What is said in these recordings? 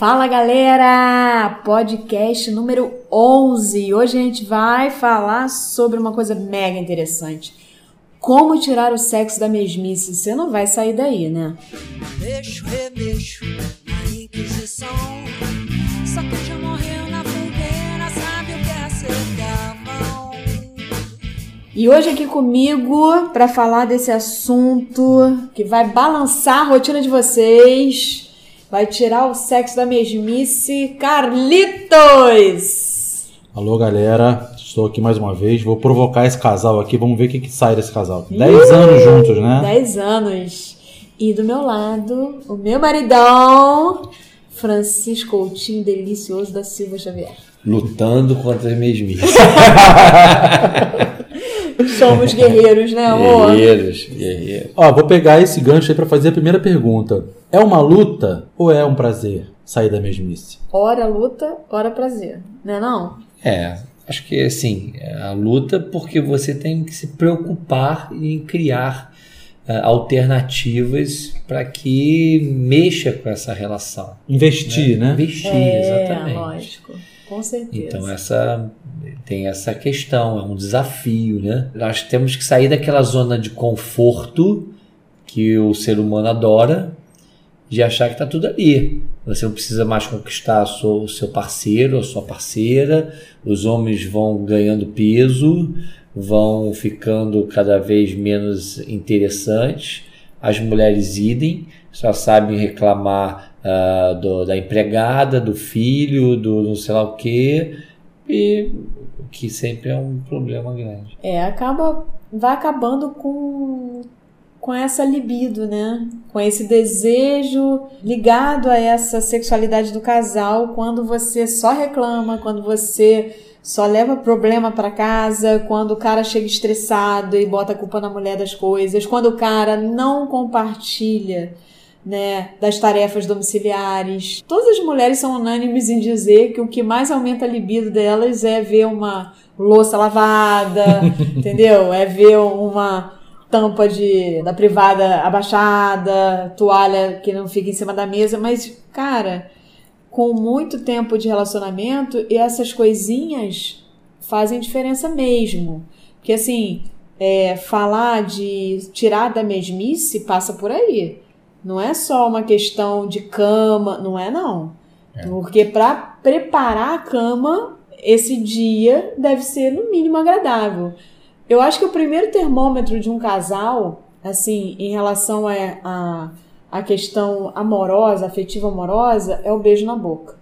Fala galera! Podcast número 11. Hoje a gente vai falar sobre uma coisa mega interessante. Como tirar o sexo da mesmice. Você não vai sair daí, né? Mexo, remexo na Inquisição. Só que já morreu na fogueira, sabe o que é ser. E hoje aqui comigo para falar desse assunto que vai balançar a rotina de vocês vai tirar o sexo da mesmice, Carlitos! Alô, galera. Estou aqui mais uma vez. Vou provocar esse casal aqui. Vamos ver o que, que sai desse casal. Dez anos juntos, né? Dez anos. E do meu lado, o meu maridão, Francisco Coutinho Delicioso da Silva Xavier. Lutando contra as mesmices. Somos guerreiros, né, amor? Guerreiros, guerreiros. Ó, vou pegar esse gancho aí para fazer a primeira pergunta. É uma luta ou é um prazer sair da mesmice? Ora luta, ora prazer, né não? É, acho que assim, é a luta porque você tem que se preocupar em criar uh, alternativas para que mexa com essa relação. Investir, né? né? Investir, é, exatamente. lógico. Com certeza. Então essa tem essa questão, é um desafio, né? Nós temos que sair daquela zona de conforto que o ser humano adora, de achar que está tudo ali. Você não precisa mais conquistar o seu parceiro, a sua parceira. Os homens vão ganhando peso, vão ficando cada vez menos interessantes. As mulheres idem, só sabem reclamar uh, do, da empregada, do filho, do não sei lá o quê. E que sempre é um problema grande. É, acaba vai acabando com com essa libido, né? Com esse desejo ligado a essa sexualidade do casal, quando você só reclama, quando você só leva problema para casa, quando o cara chega estressado e bota a culpa na mulher das coisas, quando o cara não compartilha né, das tarefas domiciliares. Todas as mulheres são unânimes em dizer que o que mais aumenta a libido delas é ver uma louça lavada, entendeu? É ver uma tampa de, da privada abaixada, toalha que não fica em cima da mesa, mas, cara, com muito tempo de relacionamento, essas coisinhas fazem diferença mesmo. Porque, assim, é, falar de tirar da mesmice passa por aí. Não é só uma questão de cama, não é não. É. Porque para preparar a cama, esse dia deve ser no mínimo agradável. Eu acho que o primeiro termômetro de um casal, assim, em relação a, a, a questão amorosa, afetiva amorosa, é o beijo na boca.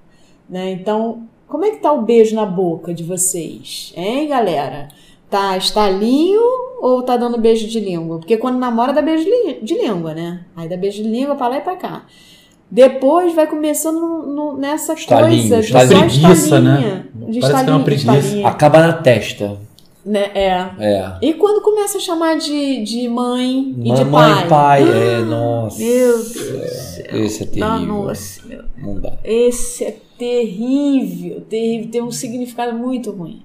Né? Então, como é que tá o beijo na boca de vocês? Hein, galera? Tá estalinho ou tá dando beijo de língua? Porque quando namora dá beijo de língua, né? Aí dá beijo de língua pra lá e pra cá. Depois vai começando no, no, nessa estalinho, coisa de só preguiça, né? De Parece que é uma preguiça. Acaba na testa. Né? É. é. E quando começa a chamar de, de mãe e Mamãe, de pai? pai, é, nossa. Meu Deus céu. Esse é terrível. Nossa, meu. Não dá. Esse é terrível, terrível. Tem um significado muito ruim.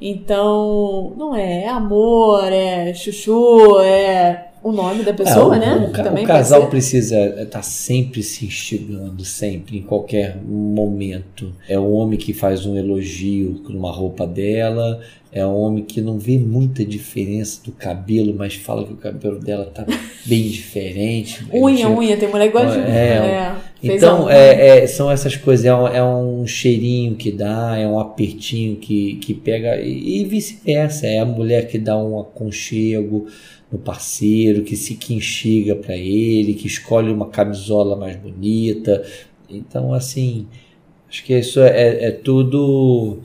Então, não é, é amor, é chuchu, é o nome da pessoa, é, o, né? O, Também o casal precisa estar tá sempre se instigando, sempre, em qualquer momento. É o homem que faz um elogio numa roupa dela, é um homem que não vê muita diferença do cabelo, mas fala que o cabelo dela tá bem diferente. unha, unha, tem mulher igual de é, é, Então, é, é, são essas coisas, é um, é um, cheirinho que dá, é um apertinho que, que pega, e, e vice-versa. É a mulher que dá um aconchego no parceiro, que se que enxiga para ele, que escolhe uma camisola mais bonita. Então, assim, acho que isso é, é tudo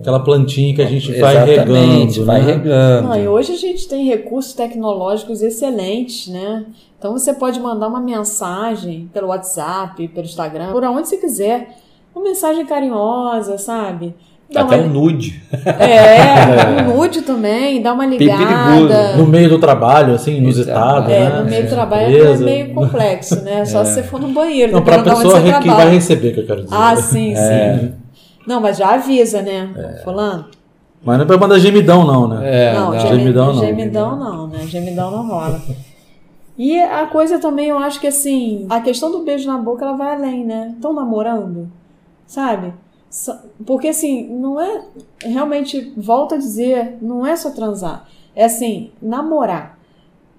Aquela plantinha que a gente vai regando. Vai né? regando. Não, e hoje a gente tem recursos tecnológicos excelentes, né? Então você pode mandar uma mensagem pelo WhatsApp, pelo Instagram, por onde você quiser. Uma mensagem carinhosa, sabe? Dá Até uma... um nude. É, um nude também, dá uma ligada. No meio do trabalho, assim, inusitado. É, né? no meio do trabalho é meio complexo, né? Só é. se você for no banheiro. Não, para a pessoa que vai receber, que eu quero dizer. Ah, sim, é. sim. Não, mas já avisa, né? É. Fulano. Mas não é pra mandar gemidão, não, né? É, não, não. Gemidão, não. Gemidão não, né? Gemidão não rola. E a coisa também, eu acho que assim, a questão do beijo na boca, ela vai além, né? Estão namorando, sabe? Porque assim, não é. Realmente, volto a dizer, não é só transar. É assim, namorar.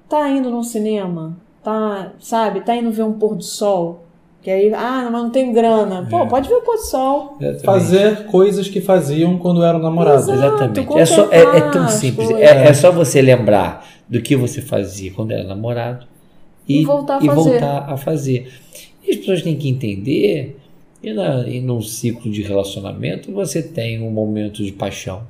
Tá indo no cinema, tá, sabe, tá indo ver um pôr do sol. Que aí, ah, mas não tenho grana. Pô, é. pode ver o pôr do sol. Exatamente. Fazer coisas que faziam quando eram namorados. Exato, Exatamente. É, só, é, é tão simples. É, é, só você lembrar do que você fazia quando era namorado e, e, voltar, a e voltar a fazer. E as pessoas têm que entender e, na, e num ciclo de relacionamento você tem um momento de paixão.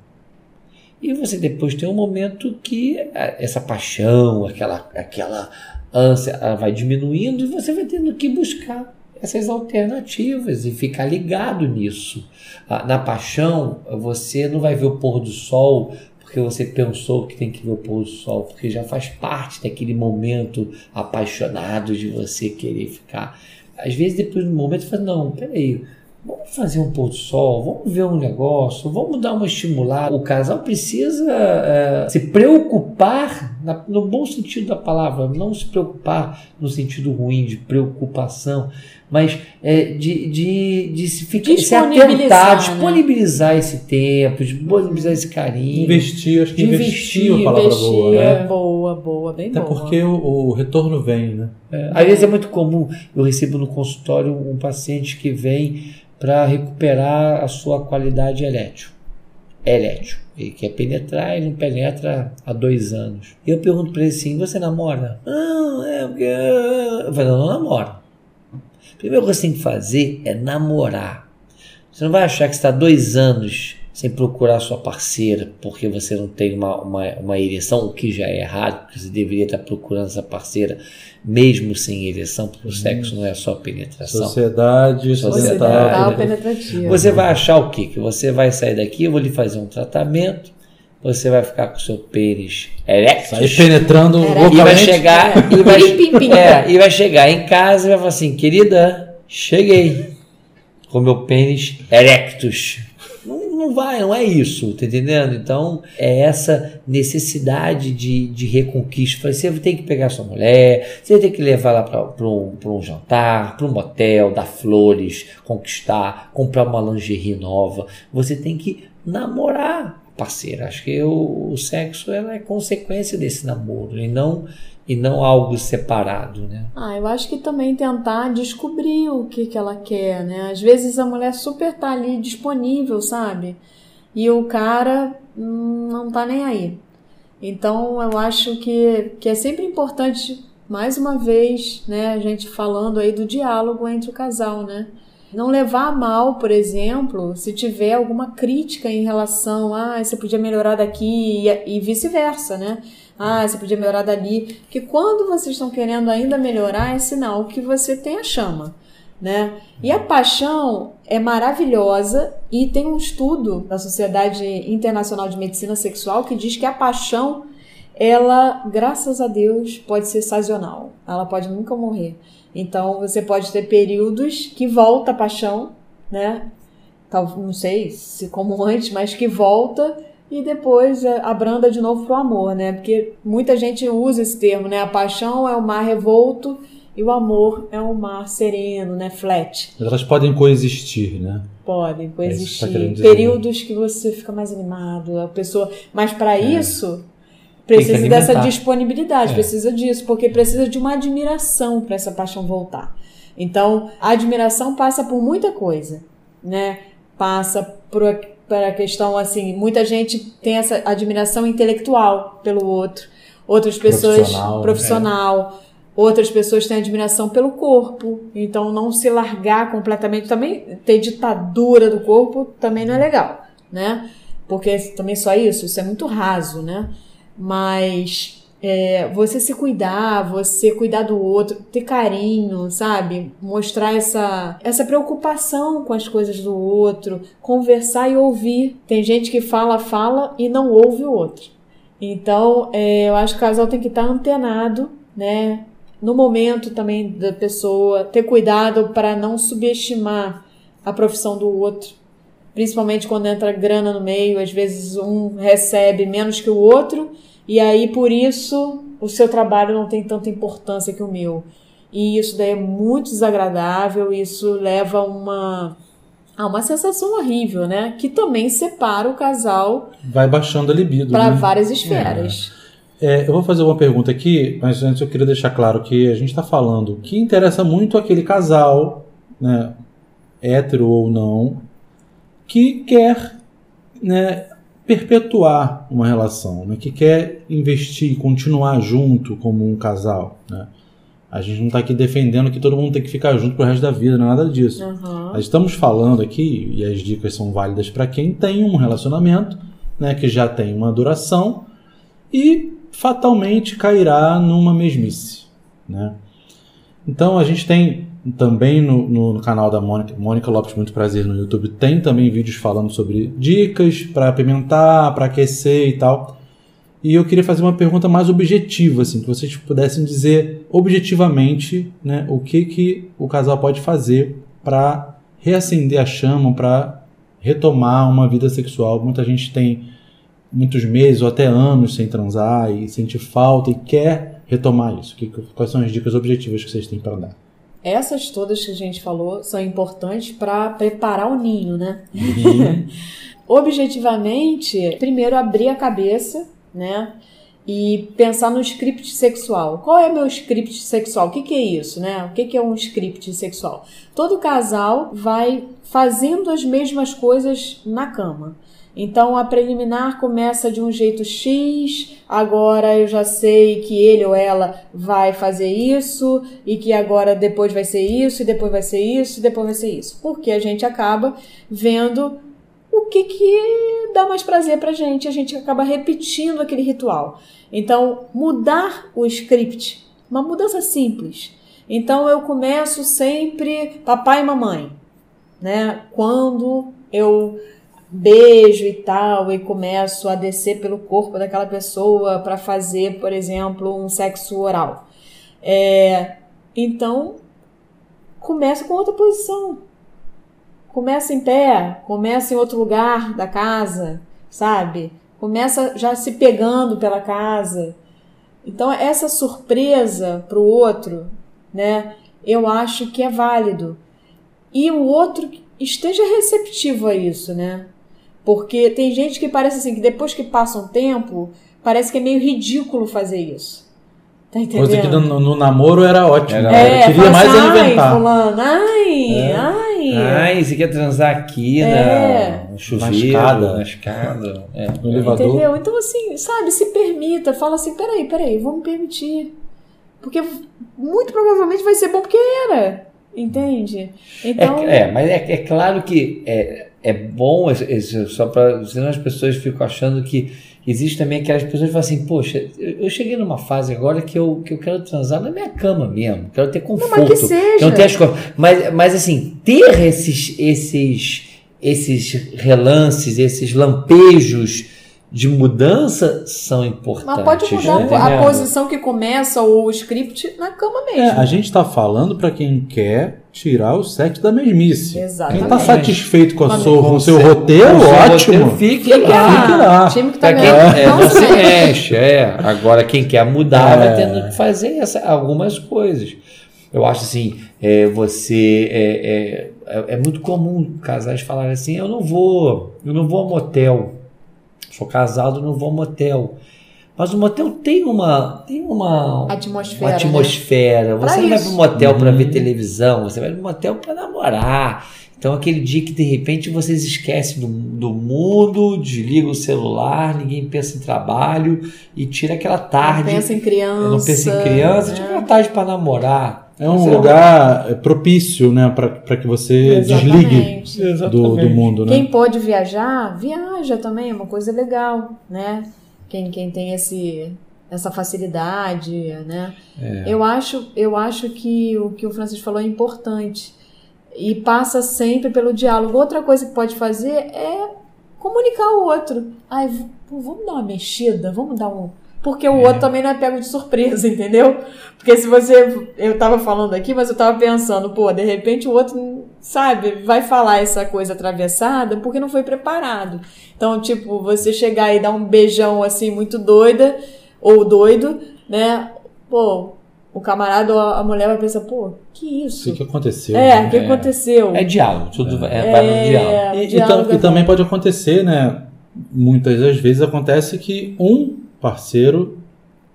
E você depois tem um momento que essa paixão, aquela, aquela ânsia vai diminuindo e você vai tendo que buscar essas alternativas e ficar ligado nisso. Ah, na paixão, você não vai ver o pôr do sol porque você pensou que tem que ver o pôr do sol, porque já faz parte daquele momento apaixonado de você querer ficar. Às vezes, depois do momento, você fala: não, peraí Vamos fazer um pôr do sol, vamos ver um negócio, vamos dar uma estimulada. O casal precisa é, se preocupar, na, no bom sentido da palavra, não se preocupar no sentido ruim de preocupação, mas é, de, de, de se, ficar, se atentar, né? disponibilizar esse tempo, disponibilizar esse carinho. Investir, acho que investir, investir é uma palavra investir, boa. Né? Boa, boa, bem Até boa. porque o, o, retorno vem, né? É, às vezes é muito comum, eu recebo no consultório um paciente que vem para recuperar a sua qualidade elétil. Elétil. Ele quer penetrar, ele não penetra há dois anos. E eu pergunto para ele assim: você namora? Não, é porque. Eu falo, não, não namora. Primeiro que você tem que fazer é namorar. Você não vai achar que está dois anos sem procurar sua parceira porque você não tem uma, uma, uma ereção, o que já é errado, porque você deveria estar procurando essa parceira mesmo sem ereção, porque o uhum. sexo não é só penetração. Sociedade, sociedade penetrativa. Você vai achar o quê? Que você vai sair daqui, eu vou lhe fazer um tratamento, você vai ficar com o seu pênis erectus. Penetrando e vai chegar e vai, é, e vai chegar em casa e vai falar assim, querida, cheguei com meu pênis erectus não vai, não é isso, tá entendendo? Então, é essa necessidade de, de reconquista. Você tem que pegar sua mulher, você tem que levar ela para um, um jantar, para um motel, dar flores, conquistar, comprar uma lingerie nova. Você tem que namorar, parceira. Acho que o, o sexo é consequência desse namoro e não e não algo separado, né? Ah, eu acho que também tentar descobrir o que, que ela quer, né? Às vezes a mulher super tá ali disponível, sabe? E o cara hum, não tá nem aí. Então eu acho que, que é sempre importante, mais uma vez, né, a gente falando aí do diálogo entre o casal, né? Não levar a mal, por exemplo, se tiver alguma crítica em relação a ah, você podia melhorar daqui e, e vice-versa, né? Ah, você podia melhorar dali. Porque quando vocês estão querendo ainda melhorar, é sinal que você tem a chama. Né? E a paixão é maravilhosa e tem um estudo da Sociedade Internacional de Medicina Sexual que diz que a paixão, ela, graças a Deus, pode ser sazonal. Ela pode nunca morrer. Então você pode ter períodos que volta a paixão, né? Não sei se como antes, mas que volta e depois é, abranda de novo pro amor, né? Porque muita gente usa esse termo, né? A paixão é o mar revolto e o amor é um mar sereno, né? Flat. Elas podem coexistir, né? Podem coexistir. É tá Períodos que você fica mais animado, a pessoa. Mas para é. isso precisa dessa disponibilidade, é. precisa disso, porque precisa de uma admiração para essa paixão voltar. Então, a admiração passa por muita coisa, né? Passa por para a questão assim, muita gente tem essa admiração intelectual pelo outro, outras pessoas profissional, profissional é. outras pessoas têm admiração pelo corpo, então não se largar completamente também ter ditadura do corpo também não é legal, né? Porque também só isso, isso é muito raso, né? Mas é, você se cuidar, você cuidar do outro, ter carinho, sabe? Mostrar essa, essa preocupação com as coisas do outro, conversar e ouvir. Tem gente que fala, fala e não ouve o outro. Então, é, eu acho que o casal tem que estar antenado, né? No momento também da pessoa, ter cuidado para não subestimar a profissão do outro. Principalmente quando entra grana no meio, às vezes um recebe menos que o outro e aí, por isso, o seu trabalho não tem tanta importância que o meu. E isso daí é muito desagradável, isso leva a uma, a uma sensação horrível, né? Que também separa o casal Vai baixando a libido. para né? várias esferas. É, eu vou fazer uma pergunta aqui, mas antes eu queria deixar claro que a gente está falando que interessa muito aquele casal, né, hétero ou não, que quer né, perpetuar uma relação, né, que quer investir, continuar junto como um casal. Né. A gente não está aqui defendendo que todo mundo tem que ficar junto pro resto da vida, não é nada disso. Aham. Nós estamos falando aqui, e as dicas são válidas para quem tem um relacionamento, né, que já tem uma duração e fatalmente cairá numa mesmice. Né? Então a gente tem também no, no- canal da Mônica, Mônica Lopes Muito Prazer no YouTube, tem também vídeos falando sobre dicas para apimentar, para aquecer e tal. E eu queria fazer uma pergunta mais objetiva, assim, que vocês pudessem dizer objetivamente né, o que, que o casal pode fazer para reacender a chama, para retomar uma vida sexual. Muita gente tem muitos meses ou até anos sem transar e sente falta e quer retomar isso. Que- quais são as dicas objetivas que vocês têm para dar? Essas todas que a gente falou são importantes para preparar o ninho, né? Objetivamente, primeiro abrir a cabeça, né? E pensar no script sexual. Qual é meu script sexual? O que, que é isso, né? O que, que é um script sexual? Todo casal vai fazendo as mesmas coisas na cama. Então a preliminar começa de um jeito X, agora eu já sei que ele ou ela vai fazer isso, e que agora depois vai ser isso, e depois vai ser isso, e depois vai ser isso. Porque a gente acaba vendo o que, que dá mais prazer pra gente, a gente acaba repetindo aquele ritual. Então, mudar o script, uma mudança simples. Então, eu começo sempre papai e mamãe, né? Quando eu beijo e tal e começo a descer pelo corpo daquela pessoa para fazer, por exemplo, um sexo oral. É, então, começa com outra posição. Começa em pé, começa em outro lugar da casa, sabe? Começa já se pegando pela casa. Então, essa surpresa para o outro, né? Eu acho que é válido. E o outro esteja receptivo a isso, né? Porque tem gente que parece assim, que depois que passa um tempo, parece que é meio ridículo fazer isso. Tá entendendo? Coisa que no, no namoro era ótimo. Era? É, Eu queria mais assim, é ai, inventar. fulano, ai, É. ai. Ai, você quer transar aqui É. na, no chuveiro, escada. na escada. É. No elevador. Entendeu? Então, assim, sabe, se permita, fala assim, peraí, peraí, vou me permitir. Porque muito provavelmente vai ser bom porque era. Entende? Então. É, é, mas é, é claro que é, é bom, só para. Senão as pessoas ficam achando que existe também aquelas pessoas que falam assim: Poxa, eu cheguei numa fase agora que eu, que eu quero transar na minha cama mesmo, quero ter Não, conforto. mas que seja. Não ter as coisas. Mas, mas assim, ter esses, esses, esses relances, esses lampejos de mudança são importantes. Mas pode mudar tá a posição que começa ou o script na cama É, mesmo. a gente tá falando para quem quer tirar o sexo da mesmice. Exatamente. Quem tá satisfeito com, a sua, com o seu roteiro, com o seu ótimo. roteiro, Fique Fica lá. Fique lá. Time que tá Pra quem, é, não se mexe. é. Agora, quem quer mudar É. vai tendo que fazer essa- algumas coisas. Eu acho assim, é, você é, é, é, é muito comum casais falarem assim, eu não vou, eu não vou a motel. Sou casado, não vou a motel. Mas o motel tem uma, tem uma, Atmosfera. uma né? atmosfera. Pra Você não vai para um motel para Uhum. ver televisão, você vai para um motel para namorar. Então, aquele dia que de repente vocês esquecem do, do mundo, desliga o celular, ninguém pensa em trabalho e tira aquela Não tarde. pensa em criança. não pensa em criança, né? tira aquela tarde para namorar. É um lugar propício, né, para que você desligue Exatamente. do, do mundo, né? Quem pode viajar, viaja também, é uma coisa legal, né? Quem, quem tem esse, essa facilidade, né? É. Eu, acho, eu acho que o que o Francisco falou é importante. E passa sempre pelo diálogo. Outra coisa que pode fazer é comunicar o outro. Ai, vamos dar uma mexida, vamos dar um. Porque o outro também não é pego de surpresa, entendeu? Porque se você. Eu tava falando aqui, mas eu tava pensando, pô, de repente o outro, sabe, vai falar essa coisa atravessada porque não foi preparado. Então, tipo, você chegar e dar um beijão assim muito doida, ou doido, né? Pô, o camarada ou a mulher vai pensar, pô, que isso? O que aconteceu? É, o que É. aconteceu? É diálogo, tudo é, vai no diálogo. É, E, e diálogo é e também bom. pode acontecer, né? Muitas das vezes acontece que um parceiro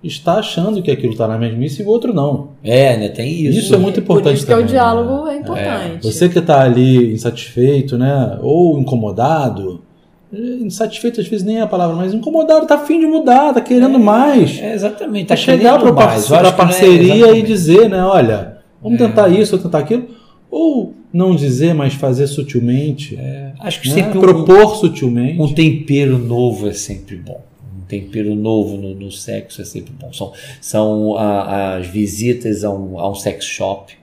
está achando que aquilo está na mesmice e o outro não. É, né? Tem isso. Isso é muito Por importante isso que é o também, diálogo né? é importante. Você que está ali insatisfeito, né? Ou incomodado. Insatisfeito às vezes nem é a palavra, mas incomodado, tá afim de mudar, tá querendo mais. É, exatamente. Tá chegar para a é parceria e dizer, né? Olha, vamos É. tentar isso, vamos tentar aquilo. Ou não dizer, mas fazer sutilmente. Acho que né? sempre um, Propor sutilmente. um tempero novo é sempre bom. Tempero novo no, no sexo é sempre bom. São, são a- as visitas a um, a um sex shop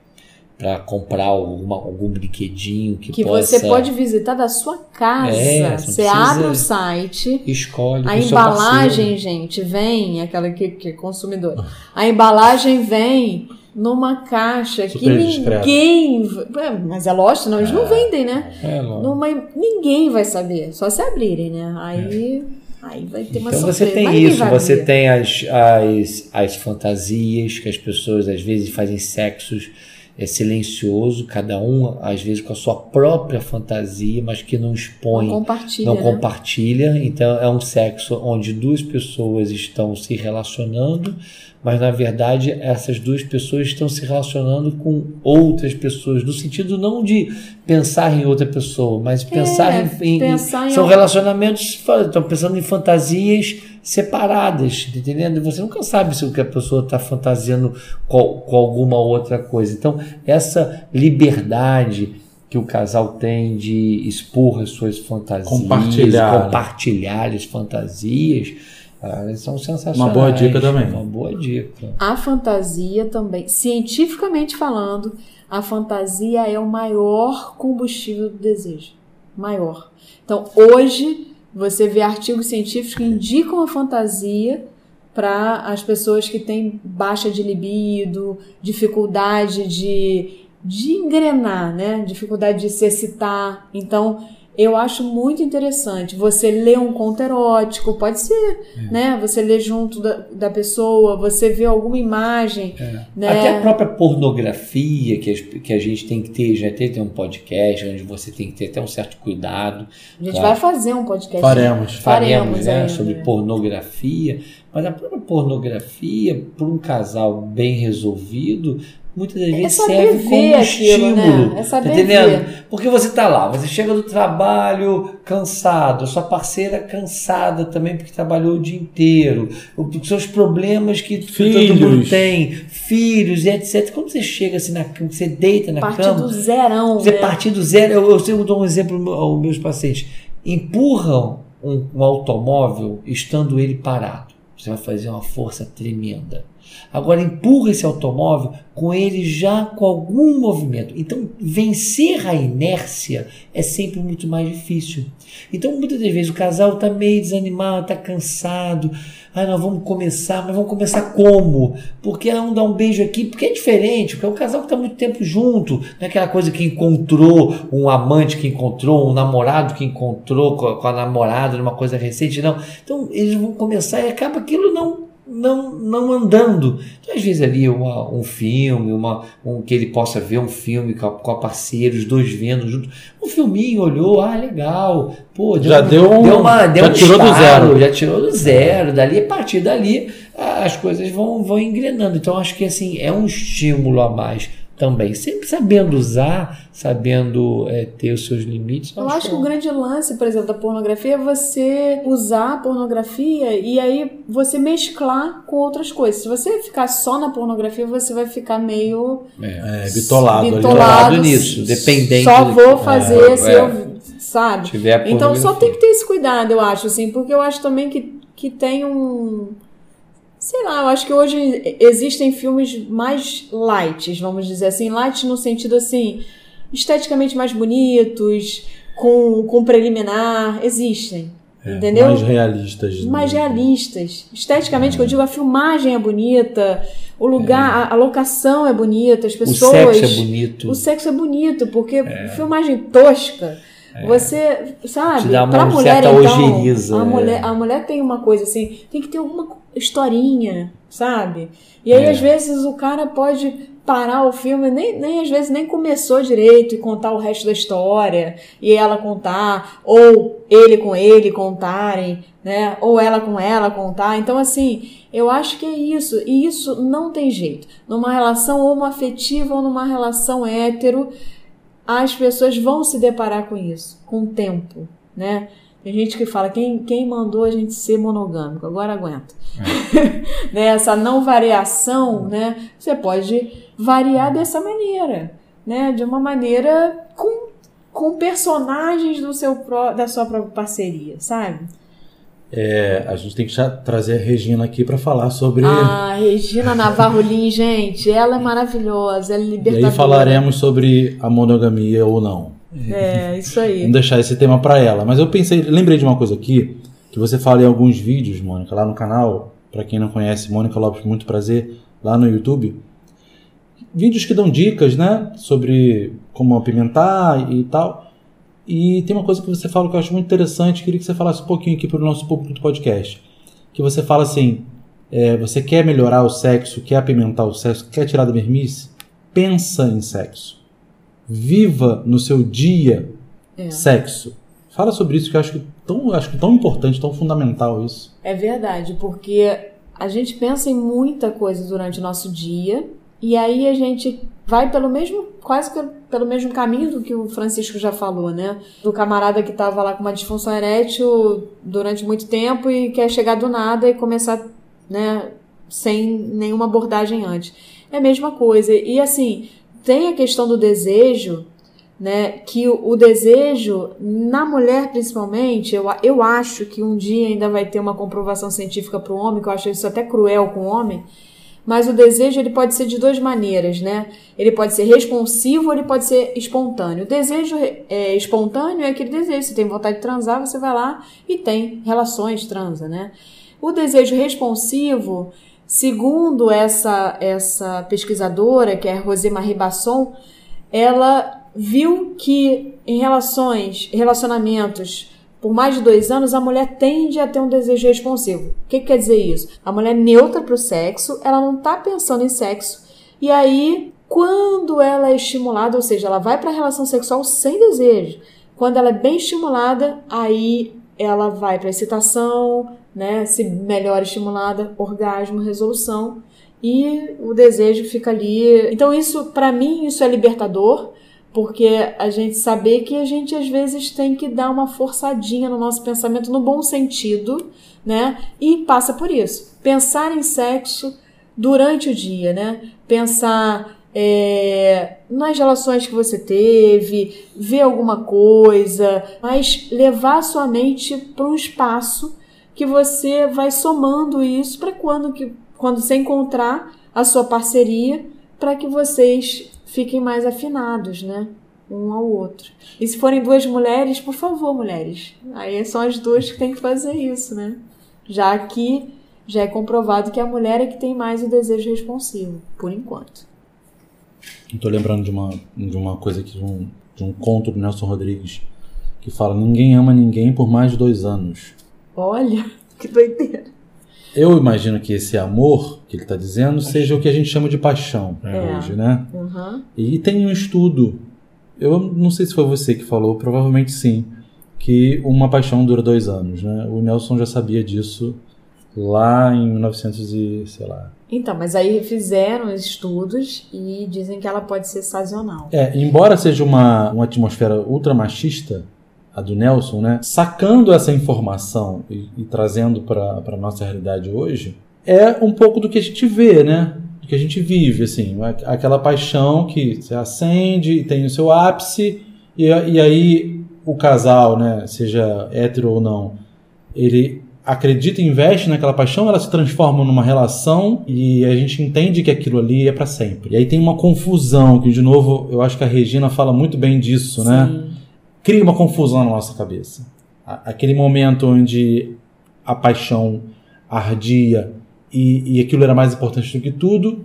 para comprar alguma, algum brinquedinho que, Que possa... você pode visitar da sua casa. É, você abre o site. Escolhe A embalagem, gente, vem, aquela que, que é consumidor. A embalagem vem numa caixa que Super discreto. ninguém. É, Mas é lógico, não, eles não vendem, né? É, lógico. Numa, ninguém vai saber, só se abrirem, né? Aí, aí vai ter uma Então surpresa. você tem isso, você tem as, as, as fantasias que as pessoas às vezes fazem sexos é silencioso, cada um às vezes com a sua própria fantasia, mas que não expõe, Não compartilha. não né? compartilha. Então é um sexo onde duas pessoas estão se relacionando, mas na verdade essas duas pessoas estão se relacionando com outras pessoas, no sentido não de pensar em outra pessoa, mas pensar em, em- pensar em são relacionamentos, estão pensando em fantasias separadas, tá entendendo? Você nunca sabe se o que a pessoa está fantasiando com, com alguma outra coisa. Então, essa liberdade que o casal tem de expor as suas fantasias, Compartilhar. compartilhar as fantasias, ah, elas são sensacionais. Uma boa dica também. Uma boa dica. A fantasia também, cientificamente falando, a fantasia é o maior combustível do desejo. Maior. Então, hoje, você vê artigos científicos que indicam a fantasia para as pessoas que têm baixa de libido, dificuldade de, de engrenar, né? Dificuldade de se excitar. Então, eu acho muito interessante. Você lê um conto erótico, pode ser, né? Você lê junto da, da pessoa, você vê alguma imagem, né? Até a própria pornografia que, as- que a gente tem que ter, já tem, tem um podcast onde você tem que ter até um certo cuidado. A gente Claro. vai fazer um podcast. Faremos. Faremos, Faremos né, ainda. sobre pornografia, mas a própria pornografia, para um casal bem resolvido, muitas das vezes saber serve como um aquilo, estímulo. né? É saber tá entendendo? ver. Porque você tá lá, você chega do trabalho cansado, sua parceira cansada também porque trabalhou o dia inteiro, os seus problemas que todo mundo Filhos. tem, filhos e etc. Quando você chega assim na cama, você deita na Partir cama, do zerão, você né? partir do zero, eu, eu sempre dou um exemplo aos meus pacientes. Empurram um, um automóvel estando ele parado. Você vai fazer uma força tremenda. Agora empurra esse automóvel com ele já com algum movimento. Então vencer a inércia é sempre muito mais difícil. Então muitas das vezes o casal está meio desanimado, está cansado. Ah, nós vamos começar, mas vamos começar como? Porque ah, um dá um beijo aqui, porque é diferente, porque é um casal que está muito tempo junto, não é aquela coisa que encontrou um amante que encontrou, um namorado que encontrou com a, com a namorada numa coisa recente, não. Então eles vão começar e acaba aquilo não não, não andando. Então, às vezes ali uma, um filme, uma, um, que ele possa ver um filme com a, com a parceira, os dois vendo junto. Um filminho, olhou, ah, legal. Pô, Já deu um- deu uma, deu já um tirou do estalo, zero. Já tirou do zero. Dali, a partir dali, as coisas vão, vão engrenando. Então, acho que assim, é um estímulo a mais também. Sempre sabendo usar, sabendo é, ter os seus limites. Eu acho que o grande lance, por exemplo, da pornografia é você usar a pornografia e aí você mesclar com outras coisas. Se você ficar só na pornografia, você vai ficar meio É, bitolado, ali. bitolado, nisso, dependente Só vou fazer é, se é. eu, sabe? tiver a Então só tem que ter esse cuidado, eu acho, assim, porque eu acho também que, que tem um. Sei lá, eu acho que hoje existem filmes mais light, vamos dizer assim, light no sentido assim, esteticamente mais bonitos, com, com preliminar, existem. entendeu? É, Mais realistas. mais realistas. Esteticamente, que eu digo, a filmagem é bonita, o lugar, a, a locação é bonita, as O pessoas. sexo é bonito. O sexo é bonito, porque filmagem tosca, você, sabe, Te dá uma pra mulher certa então, ojeriza, a é. mulher, a mulher tem uma coisa assim, tem que ter alguma historinha, sabe? E aí, É. às vezes, o cara pode parar o filme, nem, nem às vezes nem começou direito e contar o resto da história, e ela contar, ou ele com ele contarem, né? Ou ela com ela contar. Então, assim, eu acho que é isso. E isso não tem jeito. Numa relação homoafetiva ou numa relação hétero, as pessoas vão se deparar com isso, com o tempo, né? Tem gente que fala, quem, quem mandou a gente ser monogâmico? Agora aguenta. né? Essa não variação, né? Você pode variar dessa maneira, né? De uma maneira com, com personagens do seu, pró- da sua própria parceria, sabe? É, a gente tem que já trazer a Regina aqui para falar sobre. Ah, Regina Navarro Lins, gente, ela é maravilhosa, ela é e libertadora. aí falaremos sobre a monogamia ou não. É, isso aí. Vamos deixar esse tema para ela. Mas eu pensei, lembrei de uma coisa aqui, que você fala em alguns vídeos, Mônica, lá no canal. Para quem não conhece, Mônica Lopes, muito prazer, lá no YouTube. Vídeos que dão dicas, né? Sobre como apimentar e tal. E tem uma coisa que você fala que eu acho muito interessante, queria que você falasse um pouquinho aqui para o nosso público do podcast. Que você fala assim: é, você quer melhorar o sexo, quer apimentar o sexo, quer tirar da vermice? Pensa em sexo. Viva no seu dia É. sexo. Fala sobre isso que eu acho que tão, acho que tão importante, tão fundamental isso. É verdade, porque a gente pensa em muita coisa durante o nosso dia e aí a gente vai pelo mesmo, quase que pelo mesmo caminho do que o Francisco já falou, né? Do camarada que tava lá com uma disfunção erétil durante muito tempo e quer chegar do nada e começar, né, sem nenhuma abordagem antes. É a mesma coisa. E assim, tem a questão do desejo, né? Que o, o desejo, na mulher principalmente, eu, eu acho que um dia ainda vai ter uma comprovação científica para o homem, que eu acho isso até cruel com o homem. Mas o desejo ele pode ser de duas maneiras, né? Ele pode ser responsivo ou ele pode ser espontâneo. O desejo é, espontâneo é aquele desejo. Você tem vontade de transar, você vai lá e tem relações, transa, né? O desejo responsivo, segundo essa, essa pesquisadora, que é Rosemarie Basson, ela viu que em relações, relacionamentos por mais de dois anos, a mulher tende a ter um desejo responsivo. O que, que quer dizer isso? A mulher é neutra para o sexo, ela não está pensando em sexo, e aí, quando ela é estimulada, ou seja, ela vai para a relação sexual sem desejo, quando ela é bem estimulada, aí ela vai para excitação, né? Se melhor estimulada, orgasmo, resolução e o desejo fica ali. Então isso, para mim, isso é libertador, porque a gente saber que a gente às vezes tem que dar uma forçadinha no nosso pensamento no bom sentido, né? E passa por isso. Pensar em sexo durante o dia, né? Pensar é, nas relações que você teve, ver alguma coisa, mas levar sua mente para um espaço que você vai somando isso para quando que quando você encontrar a sua parceria, para que vocês fiquem mais afinados, né? Um ao outro. E se forem duas mulheres, por favor, mulheres. Aí são as duas que têm que fazer isso, né? Já que já é comprovado que a mulher é que tem mais o desejo responsivo, por enquanto. Tô lembrando de uma, de uma coisa aqui, um, de um conto do Nelson Rodrigues, que fala: Ninguém ama ninguém por mais de dois anos. Olha, que doideira. Eu imagino que esse amor que ele está dizendo seja o que a gente chama de paixão É. hoje, né? Uhum. E tem um estudo, eu não sei se foi você que falou, provavelmente sim, que uma paixão dura dois anos, né? O Nelson já sabia disso lá em 1900 e sei lá. Então, mas aí fizeram estudos e dizem que ela pode ser sazonal. É, embora seja uma, uma atmosfera ultra machista, a do Nelson, né? Sacando essa informação e, e trazendo para a nossa realidade hoje, é um pouco do que a gente vê, né? Do que a gente vive, assim, a- aquela paixão que se acende tem o seu ápice, e, e aí o casal, né, seja hétero ou não, ele acredita e investe naquela paixão, ela se transforma numa relação e a gente entende que aquilo ali é para sempre. E aí tem uma confusão, que de novo eu acho que a Regina fala muito bem disso, né? Cria uma confusão na nossa cabeça. Aquele momento onde a paixão ardia e, e aquilo era mais importante do que tudo,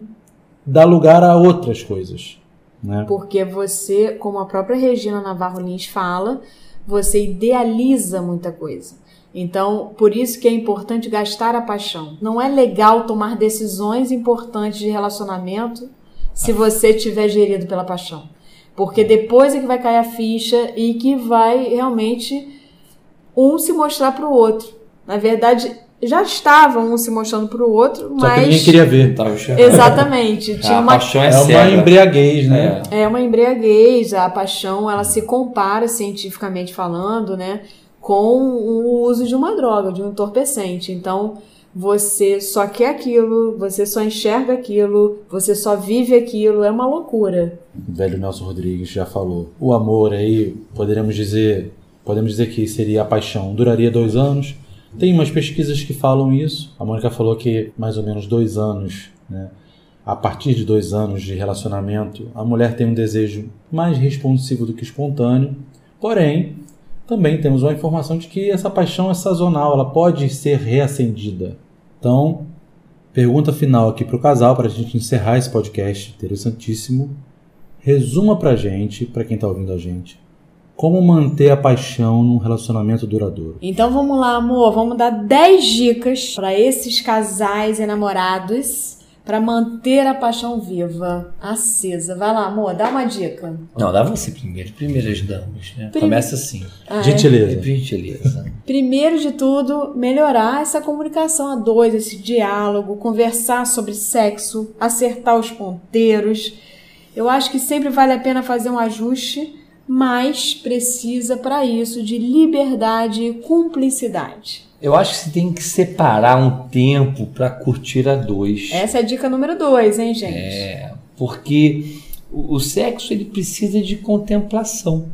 dá lugar a outras coisas. Né? Porque você, como a própria Regina Navarro Lins fala, você idealiza muita coisa. Então, por isso que é importante gastar a paixão. Não é legal tomar decisões importantes de relacionamento se você estiver gerido pela paixão. Porque depois é que vai cair a ficha e que vai realmente um se mostrar para o outro. Na verdade, já estavam um se mostrando para o outro, Só mas que ninguém queria ver. Tava enxergando. exatamente tinha A uma paixão é, É uma embriaguez, né? É. é uma embriaguez, a paixão, ela se compara cientificamente falando, né, com o uso de uma droga, de um entorpecente. Então, você só quer aquilo, você só enxerga aquilo, você só vive aquilo, é uma loucura. O velho Nelson Rodrigues já falou. O amor aí, poderemos dizer, podemos dizer que seria a paixão. Duraria dois anos. Tem umas pesquisas que falam isso. A Mônica falou que mais ou menos dois anos, né? A partir de dois anos de relacionamento, a mulher tem um desejo mais responsivo do que espontâneo. Porém, também temos uma informação de que essa paixão é sazonal, ela pode ser reacendida. Então, pergunta final aqui para o casal, para a gente encerrar esse podcast interessantíssimo. Resuma pra gente, pra quem tá ouvindo a gente, como manter a paixão num relacionamento duradouro. Então vamos lá, amor, vamos dar 10 dicas para esses casais enamorados para manter a paixão viva, acesa. Vai lá, amor, dá uma dica. Não, dá você primeiro. Primeiras damas, né? Prim- Começa assim. Ah, é? Gentileza. Gentileza. Primeiro de tudo, melhorar essa comunicação a dois, esse diálogo, conversar sobre sexo, acertar os ponteiros. Eu acho que sempre vale a pena fazer um ajuste, mas precisa para isso de liberdade e cumplicidade. Eu acho que você tem que separar um tempo para curtir a dois. Essa é a dica número dois, hein, gente? É, porque o, o sexo ele precisa de contemplação,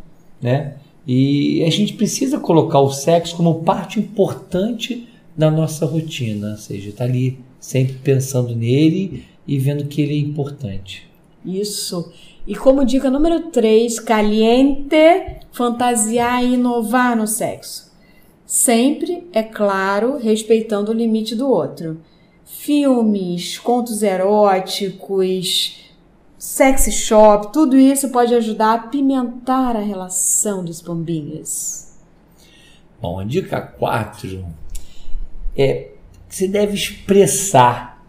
né? E a gente precisa colocar o sexo como parte importante da nossa rotina, ou seja, tá ali sempre pensando nele e vendo que ele é importante. Isso. E como dica número 3, caliente, fantasiar e inovar no sexo. Sempre, é claro, respeitando o limite do outro. Filmes, contos eróticos, sexy shop, tudo isso pode ajudar a apimentar a relação dos pombinhos. Bom, a dica 4 é que você deve expressar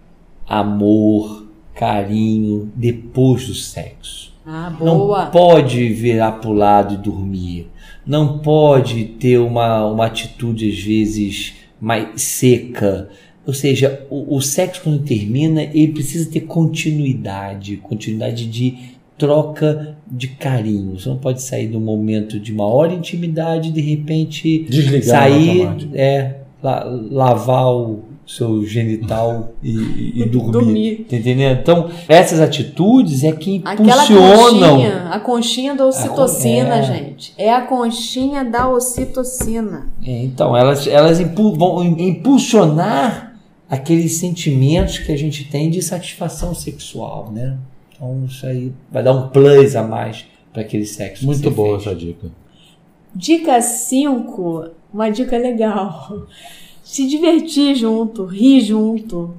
amor, carinho depois do sexo. Ah, Não boa. pode virar para o lado e dormir. Não pode ter uma, uma atitude, às vezes, mais seca. Ou seja, o, o sexo, quando termina, ele precisa ter continuidade continuidade de troca de carinho. Você não pode sair de um momento de maior intimidade e, de repente, Desligar sair, é, la- lavar o seu genital e, e- dormir. Dormir. Tá entendendo? Então, essas atitudes é que impulsionam. conchinha, a conchinha da ocitocina, É. gente. É a conchinha da ocitocina. É, então, elas, elas impu- vão impulsionar aqueles sentimentos que a gente tem de satisfação sexual, né? Então, isso aí vai dar um plus a mais para aquele sexo. que Muito boa fez. essa dica. Dica 5, uma dica legal. Se divertir junto, rir junto,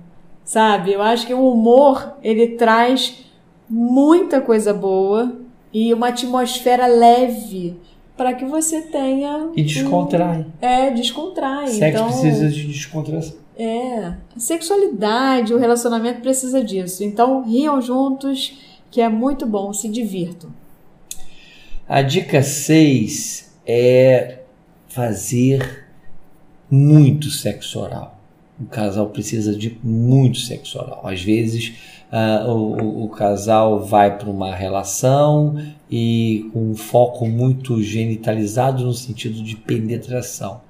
sabe? Eu acho que o humor, ele traz muita coisa boa e uma atmosfera leve para que você tenha E descontrai. um- é, descontrai. Sexo então, precisa de descontração. é, a sexualidade, o relacionamento precisa disso. Então, riam juntos, que é muito bom, se divirtam. A dica 6 é fazer muito sexo oral. O casal precisa de muito sexo oral. Às vezes ah, o, o- casal vai para uma relação e com um foco muito genitalizado no sentido de penetração.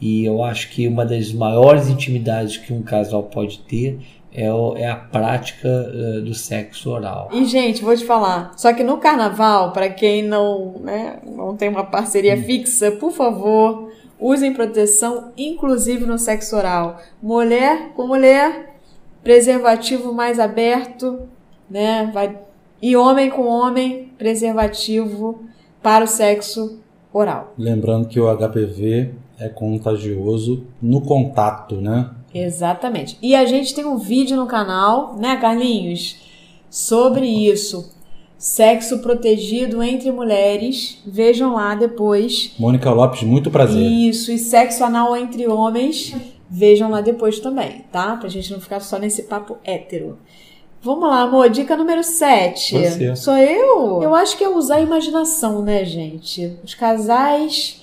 E eu acho que uma das maiores intimidades que um casal pode ter é, o- é a prática ah, do sexo oral. E, gente, vou te falar, só que no carnaval, para quem não, né, não tem uma parceria fixa, por favor, usem proteção, inclusive no sexo oral. Mulher com mulher, preservativo mais aberto, né? Vai... E homem com homem, preservativo para o sexo oral. Lembrando que o HPV é contagioso no contato, né? Exatamente. E a gente tem um vídeo no canal, né, Carlinhos, sobre isso. Sexo protegido entre mulheres. Vejam lá depois. Mônica Lopes, muito prazer. Isso, e sexo anal entre homens. Vejam lá depois também, tá? Pra gente não ficar só nesse papo hétero. Vamos lá, amor. Dica número 7. Você. Sou eu? Eu acho que é usar a imaginação, né, gente? Os casais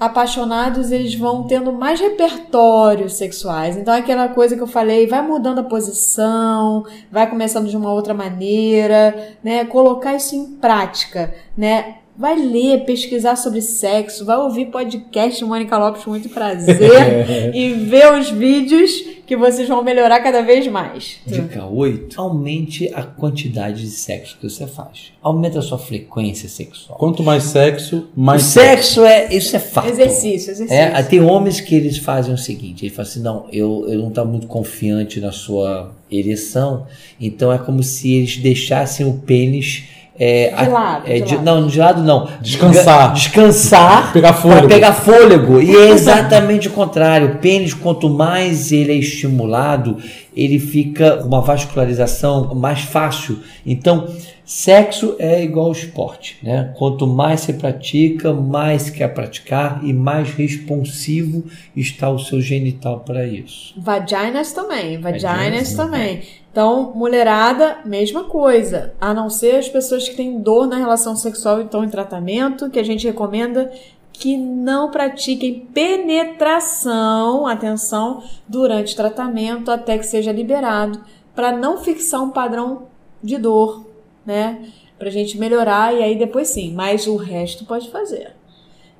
apaixonados, eles vão tendo mais repertórios sexuais. Então, aquela coisa que eu falei, vai mudando a posição, vai começando de uma outra maneira, né? Colocar isso em prática, né? Vai ler, pesquisar sobre sexo, vai ouvir podcast Mônica Lopes com muito prazer e ver os vídeos que vocês vão melhorar cada vez mais. Dica 8. Aumente a quantidade de sexo que você faz. Aumenta a sua frequência sexual. Quanto mais sexo, O mais sexo é. Isso é fato. Exercício, exercício. É, tem homens que eles fazem o seguinte, ele fala assim, não, eu, eu não tá muito confiante na sua ereção, então é como se eles deixassem o pênis é, De lado, é, de de- lado. não, de lado não. Descansar. Descansar. Pegar fôlego. Pegar fôlego. E é exatamente o contrário. O pênis, quanto mais ele é estimulado, ele fica com uma vascularização mais fácil. Então, sexo é igual ao esporte, né? Quanto mais você pratica, mais quer praticar e mais responsivo está o seu genital para isso. Vaginas também, vaginas Vaginas também. Então, mulherada, mesma coisa. A não ser as pessoas que têm dor na relação sexual e estão em tratamento, que a gente recomenda que não pratiquem penetração, atenção, durante tratamento até que seja liberado, para não fixar um padrão de dor, né? Pra gente melhorar e aí depois sim, mas o resto pode fazer.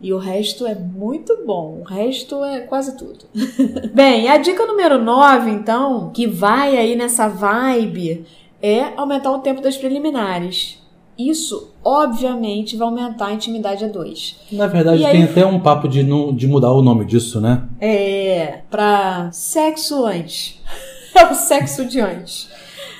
E o resto é muito bom. O resto é quase tudo. Bem, a dica número 9, então, que vai aí nessa vibe, é aumentar o tempo das preliminares. Isso, obviamente, vai aumentar a intimidade a dois. Na verdade, E aí- tem até um papo de, de mudar o nome disso, né? É, pra sexo antes. É o sexo de antes.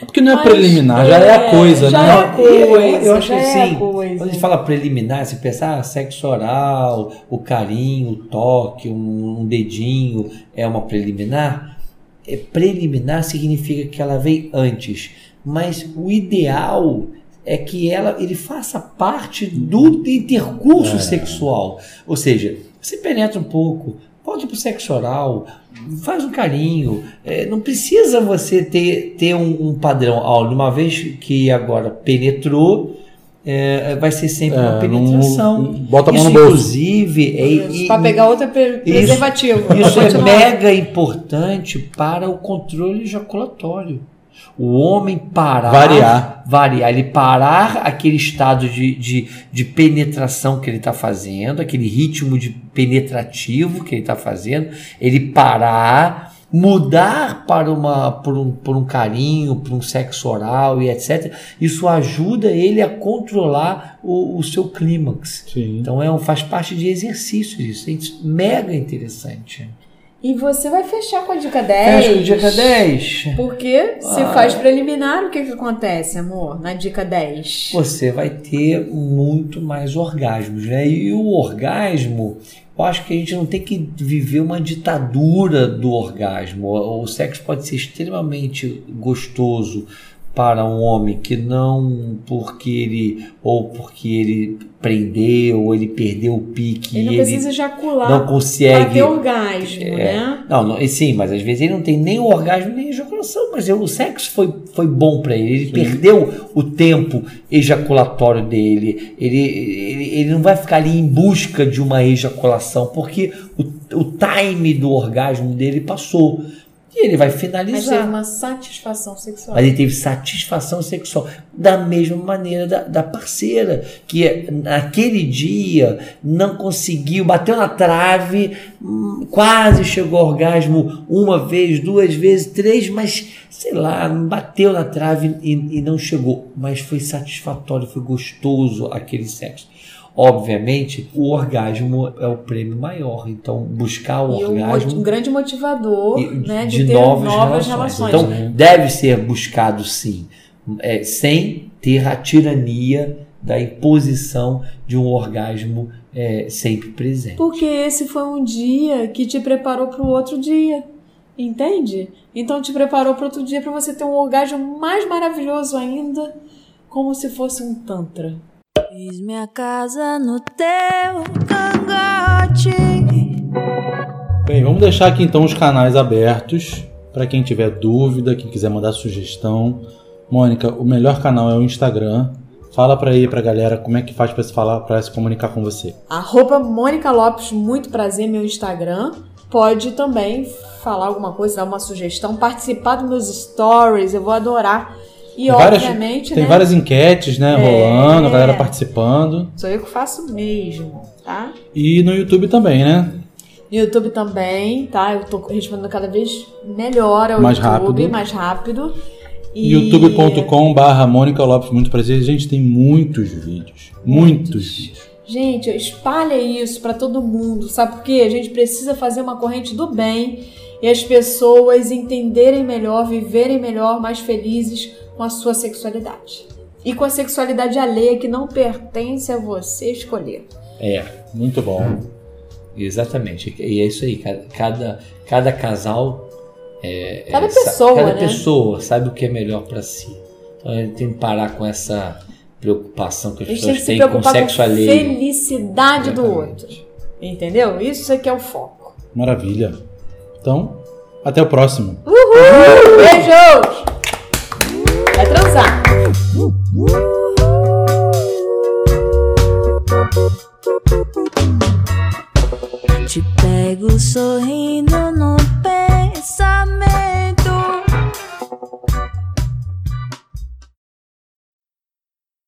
Porque não é Mas, preliminar, já é a é, coisa, já né? é a coisa, eu, eu acho que é a assim, coisa. quando a gente fala preliminar, você pensa, ah, sexo oral, o carinho, o toque, um, um dedinho é uma preliminar. É, preliminar significa que ela vem antes, mas o ideal é que ela, ele faça parte do intercurso É. sexual. Ou seja, você penetra um pouco, pode ir pro sexo oral, faz um carinho. É, não precisa você ter, ter um, um padrão. Ó, uma vez que agora penetrou, é, vai ser sempre É, uma penetração. não- bota a mão Isso, no bolso. Inclusive, é, pra pegar outra pre- preservativo. isso Pra é mega importante para o controle ejaculatório. O homem parar. Variar. Variar. Ele parar aquele estado de, de, de penetração que ele está fazendo, aquele ritmo de penetrativo que ele está fazendo. Ele parar, mudar para, uma, por, um, por um carinho, por um sexo oral e etc. Isso ajuda ele a controlar o, o seu clímax. Sim. Então é um, faz parte de exercícios isso. É mega interessante. E você vai fechar com a dica 10. Fecha com dica 10. Porque se Ah. faz preliminar, o que, que acontece, amor? Na dica 10. Você vai ter muito mais orgasmos, né? E o orgasmo, eu acho que a gente não tem que viver uma ditadura do orgasmo. O sexo pode ser extremamente gostoso para um homem que não porque ele ou porque ele prendeu ou ele perdeu o pique Ele não e precisa ele ejacular não consegue ter orgasmo, É. né? Não, não, e sim, mas às vezes ele não tem nem o orgasmo nem a ejaculação, mas o sexo foi, foi bom para ele. Ele perdeu o tempo ejaculatório dele. Ele, ele, ele não vai ficar ali em busca de uma ejaculação, porque o, o time do orgasmo dele passou. E ele vai Mas teve finalizar. uma satisfação sexual. Mas ele teve satisfação sexual da mesma maneira da, da parceira, que naquele dia não conseguiu, bateu na trave, hum, quase chegou ao orgasmo uma vez, duas vezes, três, mas sei lá, bateu na trave e, e não chegou. Mas foi satisfatório, foi gostoso aquele sexo. Obviamente, o orgasmo é o prêmio maior, então buscar o E orgasmo mo- um grande motivador e- né, de, de ter novas, novas, relações. relações. Então, deve ser buscado sim, é, sem ter a tirania da imposição de um orgasmo é, sempre presente. Porque esse foi um dia que te preparou para o outro dia. Entende? Então te preparou para outro dia para você ter um orgasmo mais maravilhoso ainda, como se fosse um tantra. Fiz minha casa no teu cangote. Bem, vamos deixar aqui então os canais abertos para quem tiver dúvida, quem quiser mandar sugestão. Mônica, o melhor canal é o Instagram. Fala para aí pra galera como é que faz para se falar, para se comunicar com você. Arroba Mônica Lopes, muito prazer, meu Instagram. Pode também falar alguma coisa, dar uma sugestão, participar dos meus stories, eu vou adorar. E Tem várias- obviamente, Tem né? várias enquetes, né, É. rolando, a galera participando. Sou eu que faço mesmo, tá? E no YouTube também, né? No YouTube também, tá? Eu tô respondendo cada vez melhor ao Mais YouTube, rápido. mais rápido. E- youtube.com barra Mônica Lopes, muito prazer. Gente, tem muitos vídeos. Muitos vídeos. Gente, espalha isso pra todo mundo, sabe por quê? A gente precisa fazer uma corrente do bem e as pessoas entenderem melhor, viverem melhor, mais felizes com a sua sexualidade. E com a sexualidade alheia que não pertence a você escolher. É, Muito bom. exatamente. E é isso aí. Cada, cada, cada casal. É, Cada é, pessoa, cada né? pessoa sabe o que é melhor para si. Então a gente tem que parar com essa preocupação que as pessoas que se têm com preocupar com sexo a alheio. felicidade do outro. Entendeu? Isso aqui é o foco. Maravilha. Então, até o próximo. Beijos! Te pego sorrindo no pensamento.